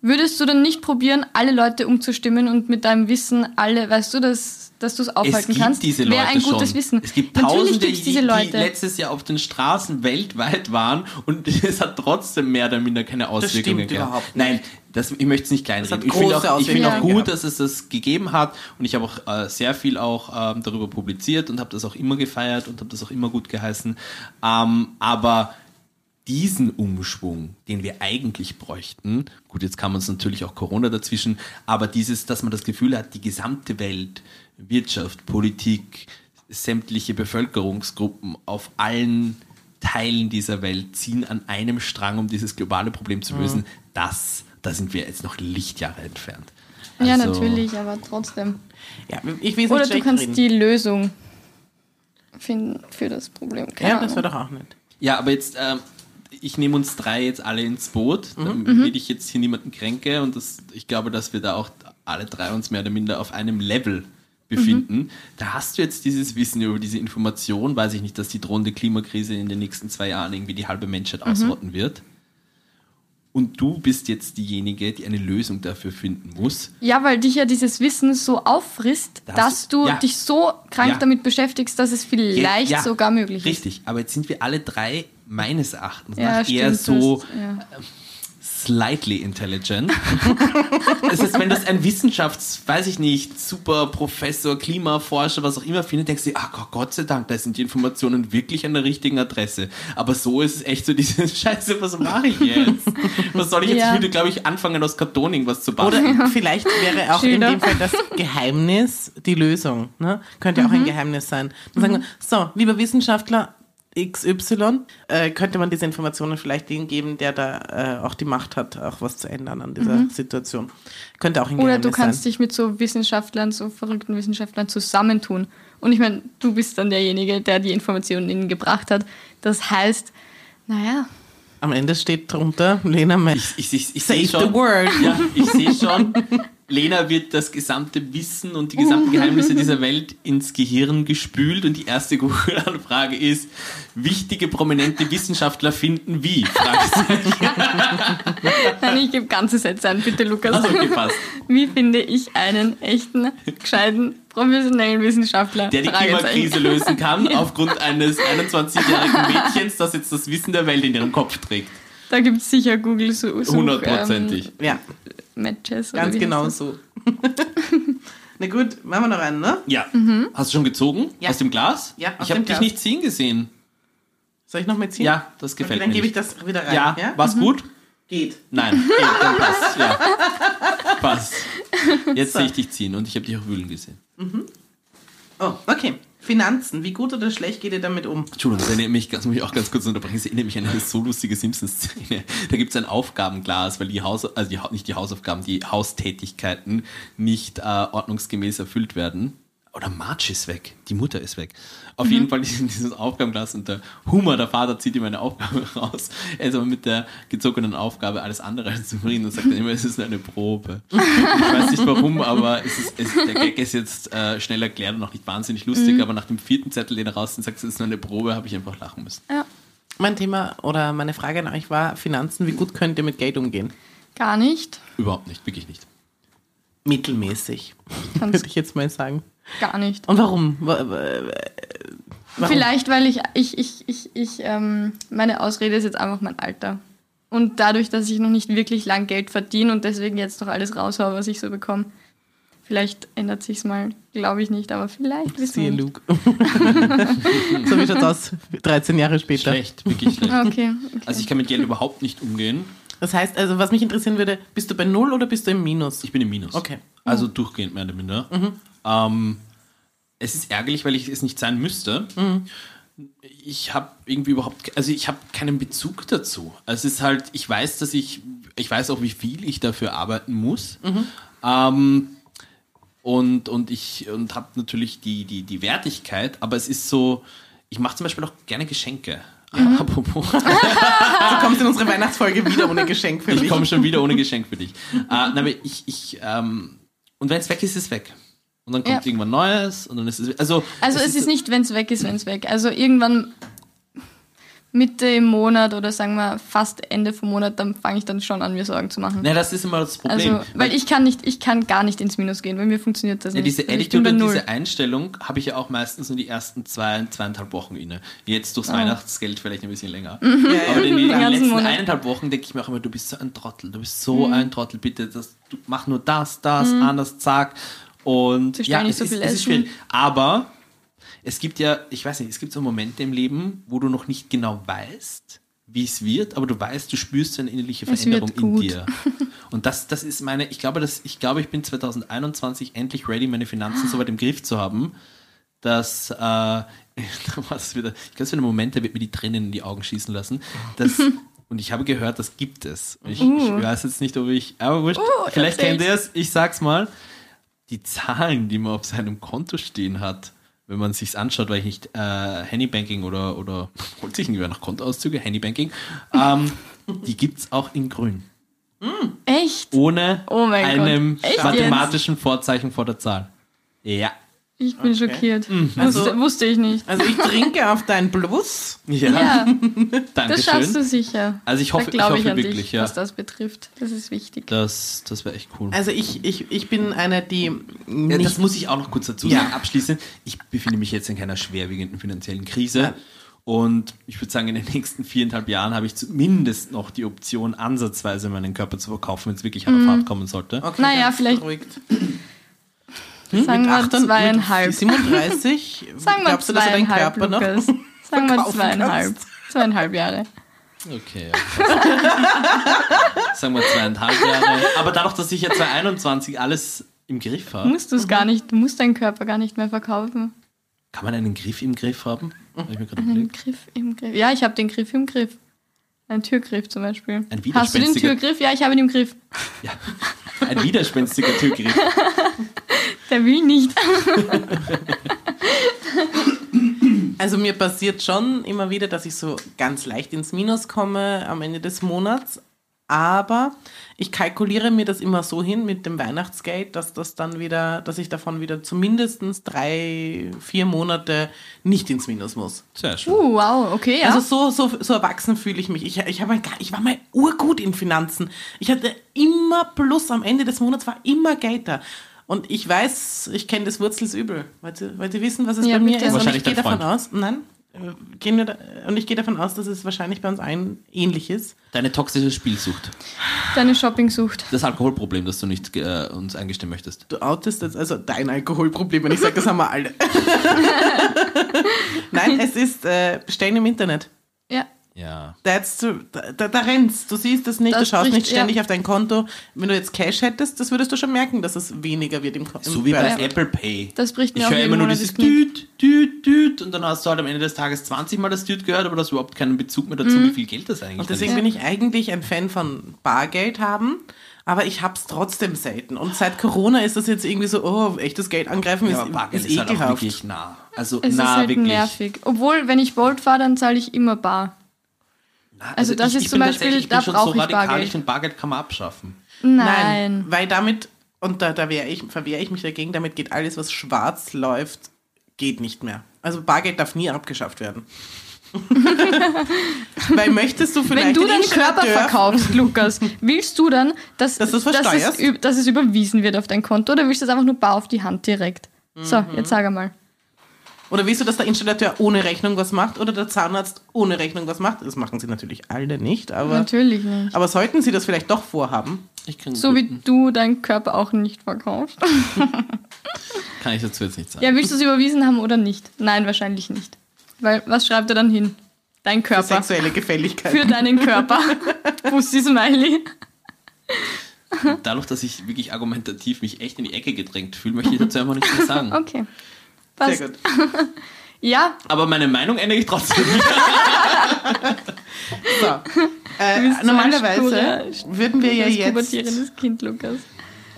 Würdest du dann nicht probieren, alle Leute umzustimmen und mit deinem Wissen alle, weißt du, dass, dass du es Es aufhalten gibt kannst? diese Leute Wäre ein gutes schon. Wissen. Es gibt Natürlich Tausende, die, diese die Leute. letztes Jahr auf den Straßen weltweit waren und es hat trotzdem mehr oder minder keine Auswirkungen stimmt gehabt. überhaupt Nein, das, ich möchte es nicht kleinreden. Ich finde auch, ich finde auch gut, gehabt. dass es das gegeben hat und ich habe auch äh, sehr viel auch ähm, darüber publiziert und habe das auch immer gefeiert und habe das auch immer gut geheißen. Ähm, aber diesen Umschwung, den wir eigentlich bräuchten, gut, jetzt kam uns natürlich auch Corona dazwischen, aber dieses, dass man das Gefühl hat, die gesamte Welt, Wirtschaft, Politik, sämtliche Bevölkerungsgruppen auf allen Teilen dieser Welt ziehen an einem Strang, um dieses globale Problem zu lösen, das, da sind wir jetzt noch Lichtjahre entfernt. ja, Also, natürlich, aber trotzdem. Ja, ich will Oder nicht du kannst reden. die Lösung finden für das Problem. Keine Ja, das wäre Ahnung. doch auch nett. Ja, aber jetzt, ähm, ich nehme uns drei jetzt alle ins Boot, Mhm. damit ich jetzt hier niemanden kränke und das, ich glaube, dass wir da auch alle drei uns mehr oder minder auf einem Level befinden. Mhm. Da hast du jetzt dieses Wissen über diese Information, weiß ich nicht, dass die drohende Klimakrise in den nächsten zwei Jahren irgendwie die halbe Menschheit Mhm. ausrotten wird. Und du bist jetzt diejenige, die eine Lösung dafür finden muss. Ja, weil dich ja dieses Wissen so auffrisst, Das- dass du ja. dich so krank Ja. damit beschäftigst, dass es vielleicht Ja, sogar möglich ist. Richtig, aber jetzt sind wir alle drei meines Erachtens nach eher stimmt, so ja. Slightly intelligent. das heißt, wenn das ein Wissenschafts-, weiß ich nicht, super Professor, Klimaforscher, was auch immer findet, denkst du, ach Gott, Gott sei Dank, da sind die Informationen wirklich an der richtigen Adresse. Aber so ist es echt so diese Scheiße, was mache ich jetzt? Was soll ich jetzt? Ja. Ich würde, glaube ich, anfangen, aus Karton irgendwas zu basteln. Oder vielleicht wäre auch in Schöner. dem Fall das Geheimnis die Lösung. Ne? Könnte auch ein Geheimnis sein. Dann sagen wir, so, lieber Wissenschaftler XY, äh, könnte man diese Informationen vielleicht dem geben, der da äh, auch die Macht hat, auch was zu ändern an dieser Situation. Könnte auch ein Oder du kannst sein. dich mit so Wissenschaftlern, so verrückten Wissenschaftlern zusammentun. Und ich meine, du bist dann derjenige, der die Informationen ihnen gebracht hat. Das heißt, naja, Am Ende steht drunter, Lena May. Ich, ich, ich Save sehe schon, the world. Ja, ich sehe schon, Lena wird das gesamte Wissen und die gesamten Geheimnisse dieser Welt ins Gehirn gespült und die erste Google-Anfrage ist, wichtige prominente Wissenschaftler finden wie? Nein, ich gebe ganze Sätze an, bitte Lukas. Also okay, passt. Wie finde ich einen echten, gescheiten, professionellen Wissenschaftler? Der die Klimakrise lösen kann, aufgrund eines 21-jährigen Mädchens, das jetzt das Wissen der Welt in ihrem Kopf trägt. Da gibt es sicher Google Such Hundertprozentig. Ja, Ähm, Matches. oder ganz genau so. Na gut, machen wir noch einen, ne? Ja. Hast du schon gezogen? Ja. Aus dem Glas? Ja, aus Ich habe dich nicht ziehen gesehen. Soll ich noch mitziehen? Ja, das gefällt okay, dann mir gebe ich das wieder rein. Ja, Ja, war's gut? Geht. Nein, okay, dann passt. Ja. Passt. Jetzt So. sehe ich dich ziehen und ich habe dich auch wühlen gesehen. Oh, okay. Finanzen, wie gut oder schlecht geht ihr damit um? Entschuldigung, das erinnert mich, das muss ich auch ganz kurz unterbrechen, das erinnert mich an eine so lustige Simpsons-Szene. Da gibt es ein Aufgabenglas, weil die Haus, also die, nicht die Hausaufgaben, die Haustätigkeiten nicht äh, ordnungsgemäß erfüllt werden. Oder Marge ist weg, die Mutter ist weg. Auf jeden Fall dieses, dieses Aufgabenglas und der Humor, der Vater zieht ihm eine Aufgabe raus. Er ist aber mit der gezogenen Aufgabe alles andere als zufrieden und sagt dann immer, es ist nur eine Probe. Ich weiß nicht warum, aber es ist, es, der Gag ist jetzt äh, schnell erklärt und auch nicht wahnsinnig lustig, aber nach dem vierten Zettel, den er raus und sagt, es ist nur eine Probe, habe ich einfach lachen müssen. Ja, Mein Thema oder meine Frage an euch war Finanzen, wie gut könnt ihr mit Geld umgehen? gar nicht. Überhaupt nicht, wirklich nicht. Mittelmäßig, würde ich jetzt mal sagen. Gar nicht. Und warum? Wa- wa- warum? Vielleicht, weil ich, ich, ich, ich, ich, ähm, meine Ausrede ist jetzt einfach mein Alter. Und dadurch, dass ich noch nicht wirklich lang Geld verdiene und deswegen jetzt noch alles raushaue, was ich so bekomme. Vielleicht ändert sich's mal, glaube ich nicht, aber vielleicht wissen wir. Luke. so wie schaut's aus, 13 Jahre später. Schlecht, wirklich schlecht. Okay, okay. Also ich kann mit Geld überhaupt nicht umgehen. Das heißt, also was mich interessieren würde, bist du bei Null oder bist du im Minus? Ich bin im Minus. Okay. Also durchgehend mehr oder minder. Ähm, es ist ärgerlich, weil ich es nicht sein müsste. Ich habe irgendwie überhaupt, also ich habe keinen Bezug dazu. Also es ist halt, ich weiß, dass ich ich weiß auch, wie viel ich dafür arbeiten muss. Mhm. Ähm, und, und ich und habe natürlich die, die, die Wertigkeit, aber es ist so, ich mache zum Beispiel auch gerne Geschenke. Mhm. Apropos. Du kommst in unsere Weihnachtsfolge wieder ohne Geschenk für Ich mich. komme schon wieder ohne Geschenk für dich. äh, aber ich, ich ähm, und wenn es weg ist, ist es weg. Und dann kommt Ja. irgendwann Neues und dann ist es also Also es ist nicht, wenn es weg ist, wenn es weg. Also irgendwann Mitte im Monat oder sagen wir fast Ende vom Monat, dann fange ich dann schon an, mir Sorgen zu machen. Ne, das ist immer das Problem. also, weil ich kann nicht, ich kann gar nicht ins Minus gehen, bei mir funktioniert das ja, nicht. diese Attitude und diese Einstellung habe ich ja auch meistens in die ersten zwei, zweieinhalb Wochen inne. Jetzt durchs Weihnachtsgeld vielleicht ein bisschen länger. Aber in den. Den letzten Monat. eineinhalb Wochen denke ich mir auch immer, du bist so ein Trottel, du bist so ein Trottel, bitte, das, du mach nur das, das, anders, zack. Und ja, nicht es, so ist, viel es ist schwierig. Aber es gibt ja, ich weiß nicht, es gibt so Momente im Leben, wo du noch nicht genau weißt, wie es wird, aber du weißt, du spürst eine innerliche Es Veränderung in dir. Und das, das ist meine, ich glaube, dass, ich glaube, ich bin 2021 endlich ready, meine Finanzen so weit im Griff zu haben, dass, äh, was wieder, ich glaube, es wird ein Moment, der wird mir die Tränen in die Augen schießen lassen. Das, und ich habe gehört, das gibt es. Ich, ich weiß jetzt nicht, ob ich, aber wurscht, vielleicht kennt ihr es, ich sag's mal. Die Zahlen, die man auf seinem Konto stehen hat, wenn man sich's anschaut, weil ich nicht äh, Handybanking oder, oder holt sich irgendwer nach Kontoauszüge, Handybanking, ähm, die gibt's auch in grün. Echt? Ohne Oh mein einem Gott. Mathematischen Vorzeichen vor der Zahl. Ja. Ich bin schockiert. Mhm. Also- wusste, wusste ich nicht. Also ich trinke auf dein Plus. Ja, Ja, das danke schaffst du sicher. Also ich hoffe- ich ich, hoffe an wirklich, dich, ja. was das betrifft. Das ist wichtig. Das, das wäre echt cool. Also ich, ich, ich bin eine, die Ja, nicht das muss ich auch noch kurz dazu Ja. sagen, abschließend. Ich befinde mich jetzt in keiner schwerwiegenden finanziellen Krise. Ja. Und ich würde sagen, in den nächsten viereinhalb Jahren habe ich zumindest noch die Option, ansatzweise meinen Körper zu verkaufen, wenn es wirklich an der Fahrt kommen sollte. Okay, Naja, vielleicht- beruhigt. Sagen wir Achtern- zweieinhalb. Mit 37. Sagen wir glaubst du, dass du deinen Körper noch Lukas. Sagen wir zweieinhalb. kannst? Zweieinhalb Jahre. Okay. ja. sagen wir zweieinhalb Jahre. Aber dadurch, dass ich ja 2021 alles im Griff habe, Musst du es gar nicht, du musst deinen Körper gar nicht mehr verkaufen. kann man einen Griff im Griff haben? Hab ich mir gerade Einen. Griff im Griff. Ja, ich habe den Griff im Griff. Ein Türgriff zum Beispiel. Ein Hast du den Türgriff? Ja, ich habe ihn im Griff. Ja. Ein widerspenstiger Türgriff. Der will nicht. Also mir passiert schon immer wieder, dass ich so ganz leicht ins Minus komme am Ende des Monats. Aber ich kalkuliere mir das immer so hin mit dem Weihnachtsgeld, dass das dann wieder, dass ich davon wieder zumindest drei, vier Monate nicht ins Minus muss. Sehr schön. Uh, wow, okay, ja. Also so, so, so erwachsen fühle ich mich. Ich, ich, habe mal gar- ich war mal urgut in Finanzen. Ich hatte immer Plus am Ende des Monats, war immer Geld da. Und ich weiß, ich kenne das Wurzelsübel. Wollt ihr, wollt ihr wissen, was es Ja, bei mir bitte. ist? Und Wahrscheinlich ich gehe davon aus, nein, gehen wir da, und ich gehe davon aus, dass es wahrscheinlich bei uns allen ähnlich ist. Deine toxische Spielsucht. Deine Shoppingsucht. Das Alkoholproblem, das du nicht äh, uns eingestehen möchtest. Du outest jetzt also dein Alkoholproblem, wenn ich sage, das haben wir alle. nein, es ist äh, Bestellen im Internet. Ja. Ja. That's the, da, da, rennst. Du siehst das nicht, Das du schaust nicht ständig ja. auf dein Konto. Wenn du jetzt Cash hättest, das würdest du schon merken, dass es weniger wird im Konto. So wie bei Ja. Apple Pay. Das bricht mir Ich höre immer nur dieses. Düt, Düt, Düt und dann hast du halt am Ende des Tages 20 Mal das Düt gehört, aber du hast überhaupt keinen Bezug mehr dazu, wie viel Geld das eigentlich Und deswegen dann bin ich eigentlich ein Fan von Bargeld haben, aber ich hab's trotzdem selten. Und seit Corona ist das jetzt irgendwie so, oh, echtes Geld angreifen ist. ist, Ja, aber Bargeld ist ist, halt auch ekelhaft. wirklich nah. Also Es nah ist halt wirklich. nervig. Obwohl, wenn ich Bolt fahre, dann zahle ich immer bar. Na, Also das ist zum bin Beispiel, ich da bin schon brauch so ich radikal, Bargeld. Ich finde, Bargeld kann man abschaffen. Nein. weil damit, und da, da ich, verwehre ich mich dagegen, damit geht alles, was schwarz läuft, geht nicht mehr. Also Bargeld darf nie abgeschafft werden. weil möchtest du vielleicht Wenn du den deinen Körper verkaufst, Lukas, willst du dann, dass, Dass dass, es, dass es überwiesen wird auf dein Konto oder willst du das einfach nur bar auf die Hand direkt? So, Mhm. jetzt sag einmal. Oder willst du, dass der Installateur ohne Rechnung was macht oder der Zahnarzt ohne Rechnung was macht? Das machen sie natürlich alle nicht, aber, Natürlich nicht. aber sollten sie das vielleicht doch vorhaben? Ich kann, So wie du deinen Körper auch nicht verkaufst. kann ich dazu jetzt nicht sagen. Ja, willst du es überwiesen haben oder nicht? Nein, wahrscheinlich nicht. Weil, was schreibt er dann hin? Dein Körper. Sexuelle Gefälligkeit. Für deinen Körper. Pussy Smiley. Dadurch, dass ich wirklich argumentativ mich echt in die Ecke gedrängt fühle, möchte ich dazu einfach nichts mehr sagen. Okay. Passt. Sehr gut. Ja, Aber meine Meinung ändere ich trotzdem nicht. So. Äh, so normalerweise Spur- würden wir ja jetzt, Kind, Lukas.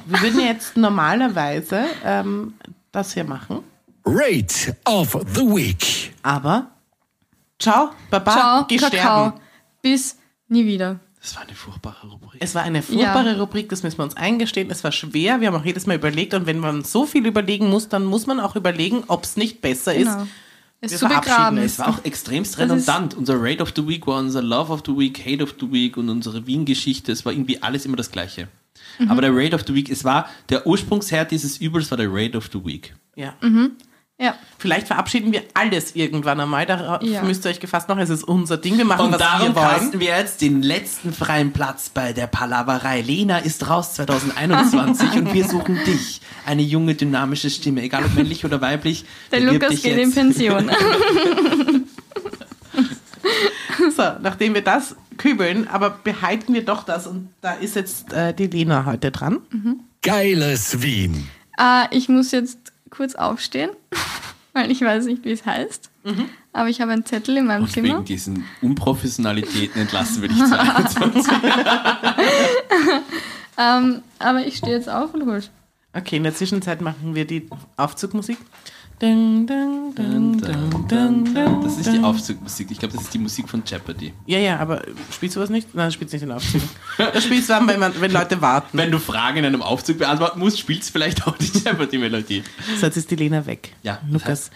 wir würden jetzt normalerweise ähm, das hier machen. Rate of the Week. Aber ciao, baba, Ciao, geh Kakao. sterben. Bis nie wieder. Das war eine furchtbare Rubrik. Es war eine furchtbare Ja. Rubrik, das müssen wir uns eingestehen. Es war schwer, wir haben auch jedes Mal überlegt und wenn man so viel überlegen muss, dann muss man auch überlegen, ob es nicht besser Genau. ist. Es Wir zu verabschieden begraben. es. Es war auch extremst redundant. Unser Rate of the Week war unser Love of the Week, Hate of the Week und unsere Wien-Geschichte. Es war irgendwie alles immer das Gleiche. Mhm. Aber der Rate of the Week, es war der Ursprungsherd dieses Übels war der Rate of the Week. Ja. Ja. Vielleicht verabschieden wir alles irgendwann einmal. Darauf Ja. müsst ihr euch gefasst machen. Es ist unser Ding. Wir machen, Und was darum wir wollen. casten wir jetzt den letzten freien Platz bei der Palaverei. Lena ist raus 2021 und wir suchen dich. Eine junge, dynamische Stimme, egal ob männlich oder weiblich. Der Lukas geht jetzt. in Pension. So, nachdem wir das kübeln, aber behalten wir doch das. Und da ist jetzt äh, die Lena heute dran. Geiles Wien. äh, ich muss jetzt kurz aufstehen, weil ich weiß nicht, wie es heißt. Aber ich habe einen Zettel in meinem Und Zimmer. wegen diesen Unprofessionalitäten entlassen wir dich zu 21. Ähm, aber ich stehe jetzt auf und hol. Okay, in der Zwischenzeit machen wir die Aufzugmusik. Dun, dun, dun, Das ist die. Aufzugmusik. Ich glaube, das ist die Musik von Jeopardy. Ja, ja, aber spielst du was nicht? Nein, spielst nicht den Aufzug. Das spielst du dann, wenn, man, wenn Leute warten. Wenn du Fragen in einem Aufzug beantworten musst, spielst du vielleicht auch die Jeopardy-Melodie. So, jetzt ist die Lena weg. Ja, Lukas.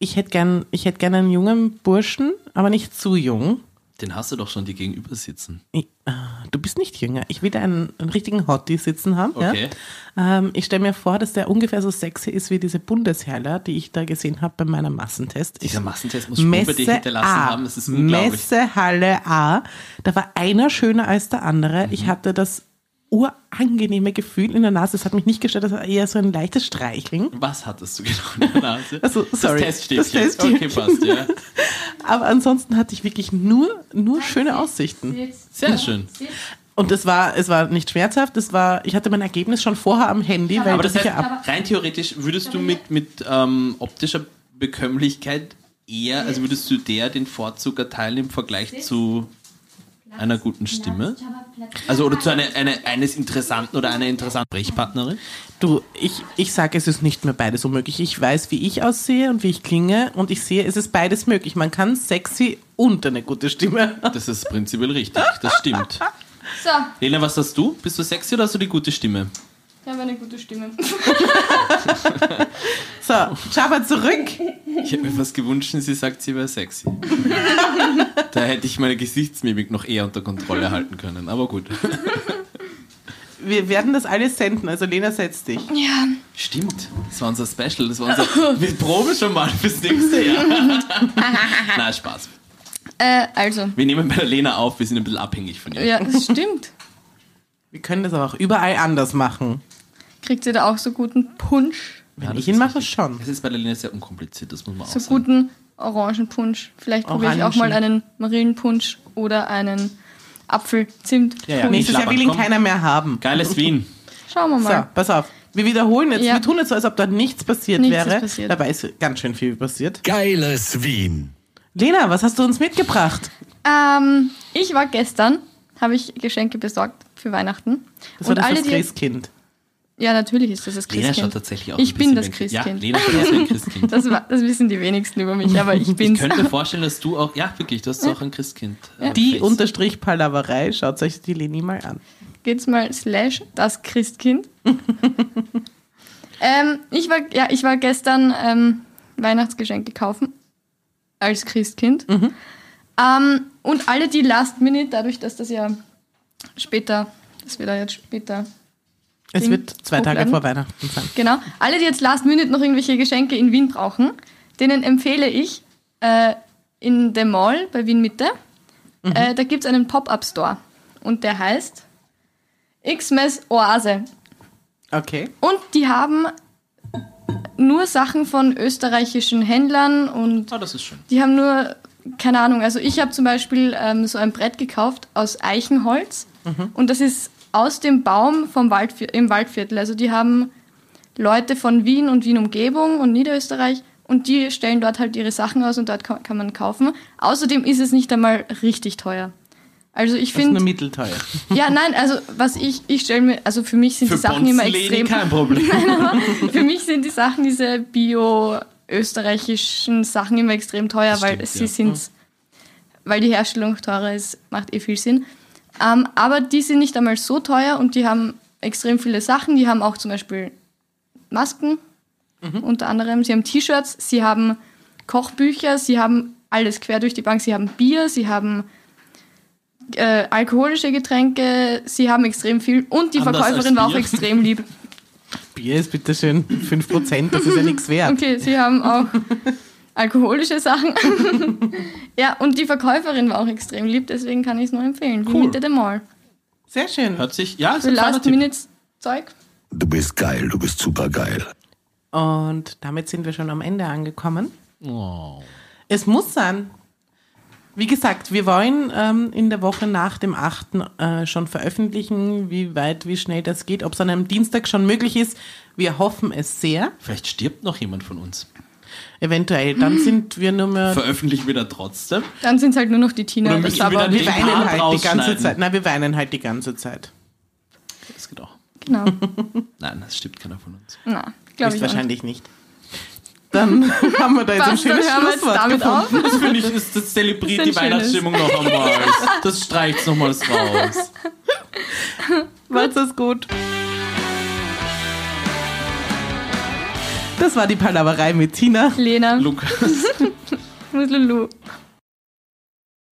Ich hätte gern, ich hätte gern einen jungen Burschen, aber nicht zu jung. Den hast du doch schon, die gegenüber sitzen. Ich, ah, du bist nicht jünger. Ich will da einen, einen richtigen Hottie sitzen haben. Okay. Ja? Ähm, ich stelle mir vor, dass der ungefähr so sexy ist wie diese Bundesherrler, die ich da gesehen habe bei meinem Massentest. Dieser Ich- Massentest muss Spuren bei dir hinterlassen A. haben. Das ist unglaublich. Messehalle A. Da war einer schöner als der andere. Mhm. Ich hatte das urangenehme Gefühl in der Nase. Es hat mich nicht gestört, das war eher so ein leichtes Streicheln. Was hattest du genau in der Nase? Also, sorry, das Teststäbchen. das Teststäbchen. Okay, passt, ja. Aber ansonsten hatte ich wirklich nur, nur schöne Aussichten. Sehr schön. Und es war, es war nicht schmerzhaft, es war, ich hatte mein Ergebnis schon vorher am Handy, weil Aber das das heißt, ab. rein theoretisch würdest du mit, mit ähm, optischer Bekömmlichkeit eher, also würdest du der den Vorzug erteilen im Vergleich zu einer guten Stimme? Also oder zu einer, eine, eines interessanten oder einer interessanten Sprechpartnerin? Du, ich, ich sage, es ist nicht mehr beides unmöglich. Ich weiß, wie ich aussehe und wie ich klinge und ich sehe, es ist beides möglich. Man kann sexy und eine gute Stimme. Das ist prinzipiell richtig, das stimmt. So, Lena, was hast du? Bist du sexy oder hast du die gute Stimme? ich habe eine gute Stimme. So, Java zurück. Ich hätte mir fast gewünscht, sie sagt, sie wäre sexy. da hätte ich meine Gesichtsmimik noch eher unter Kontrolle halten können, aber gut. Wir werden das alles senden, also Lena setzt dich. Ja, Stimmt, das war unser Special, das war unser. Wir proben schon mal fürs nächste Jahr. Na, Spaß. äh, also, Wir nehmen bei der Lena auf, wir sind ein bisschen abhängig von ihr. ja, das stimmt. Wir können das aber auch überall anders machen. Kriegt ihr da auch so guten Punsch? Wenn Ja, das ich ihn mache, richtig. schon. Es ist bei der Lena sehr unkompliziert, das muss man auch So sagen. guten Orangenpunsch. Vielleicht probiere ich auch mal einen Marillenpunsch oder einen Apfel-Zimt. Ja, ja. Nächstes Jahr will ihn keiner mehr haben. Geiles Wien. Schauen wir So, mal. pass auf. Wir wiederholen jetzt, Ja. wir tun jetzt so, als ob da nichts passiert Nichts ist wäre. passiert. Dabei ist ganz schön viel passiert. Geiles Wien. Lena, was hast du uns mitgebracht? Ähm, ich war gestern, habe ich Geschenke besorgt für Weihnachten. Das war Und das, alle, Christkind. Ja, natürlich ist das das Lena Christkind. schaut tatsächlich auch Ich ein bin das Christkind. Ja, Lena schaut aus wie ein Christkind. Das, war, das wissen die wenigsten über mich, aber ich Ich bin's. könnte mir vorstellen, dass du auch, ja wirklich, du hast auch ein Christkind. äh, Die Face. unterstrich Palaverei, schaut euch die Leni mal an. Geht's mal slash das Christkind. ähm, ich, war, ja, ich war gestern ähm, Weihnachtsgeschenke kaufen als Christkind. Ähm, und alle, die Last Minute, dadurch, dass das ja später, das wird ja jetzt später Es Ding wird zwei Tage vor Weihnachten sein. Genau. Alle, die jetzt Last Minute noch irgendwelche Geschenke in Wien brauchen, denen empfehle ich äh, in der Mall bei Wien Mitte, äh, da gibt es einen Pop-Up-Store. Und der heißt Xmas Oase. Okay. Und die haben nur Sachen von österreichischen Händlern und Ah, das ist schön. die haben nur, keine Ahnung, also ich habe zum Beispiel ähm, so ein Brett gekauft aus Eichenholz und das ist aus dem Baum vom Waldvier im Waldviertel. Also die haben Leute von Wien und Wien Umgebung und Niederösterreich und die stellen dort halt ihre Sachen aus und dort kann, man kaufen. Außerdem ist es nicht einmal richtig teuer. Also ich Das ist nur finde, mittelteuer. ja nein, also was ich, ich stelle mir, also für mich sind Für die Sachen immer Bonzenlady extrem, kein Problem. für mich sind die Sachen, diese bio-österreichischen Sachen immer extrem teuer, Das weil stimmt, sie ja. sind, weil die Herstellung teurer ist, macht eh viel Sinn. Ähm, aber die sind nicht einmal so teuer und die haben extrem viele Sachen. Die haben auch zum Beispiel Masken, unter anderem. Sie haben T-Shirts, sie haben Kochbücher, sie haben alles quer durch die Bank. Sie haben Bier, sie haben äh, alkoholische Getränke, sie haben extrem viel und die Anders Verkäuferin war auch extrem lieb. Bier ist bitteschön 5%, das ist ja nichts wert. Okay, sie haben auch alkoholische Sachen. ja, und die Verkäuferin war auch extrem lieb, deswegen kann ich es nur empfehlen. Cool. Mitte der Mall. Sehr schön. Hört sich, ja, ist Für. Last-Minute-Zeug. Du bist geil, du bist super geil. Und damit sind wir schon am Ende angekommen. Oh. Es muss sein. Wie gesagt, wir wollen ähm, in der Woche nach dem 8. Äh, schon veröffentlichen, wie weit, wie schnell das geht, ob es an einem Dienstag schon möglich ist. Wir hoffen es sehr. Vielleicht stirbt noch jemand von uns. Eventuell. Dann sind wir nur mehr. Veröffentlichen wir da trotzdem. Dann sind es halt nur noch die Tina Oder das wir aber. Wir weinen Part halt die ganze. Zeit. Nein, wir weinen halt die ganze Zeit. Das geht auch. Genau. Nein, das stirbt keiner von uns. Na, glaube ich. wahrscheinlich nicht. Dann haben wir da jetzt ein Passt, dann schönes Schlusswort damit gefunden. auf. Das finde ich, ist, das zelebriert die ein. Weihnachtsstimmung noch einmal. Das streicht nochmals raus. Macht's es gut. Das war die Palaverei mit Tina. Lena, Lukas. Muslulu.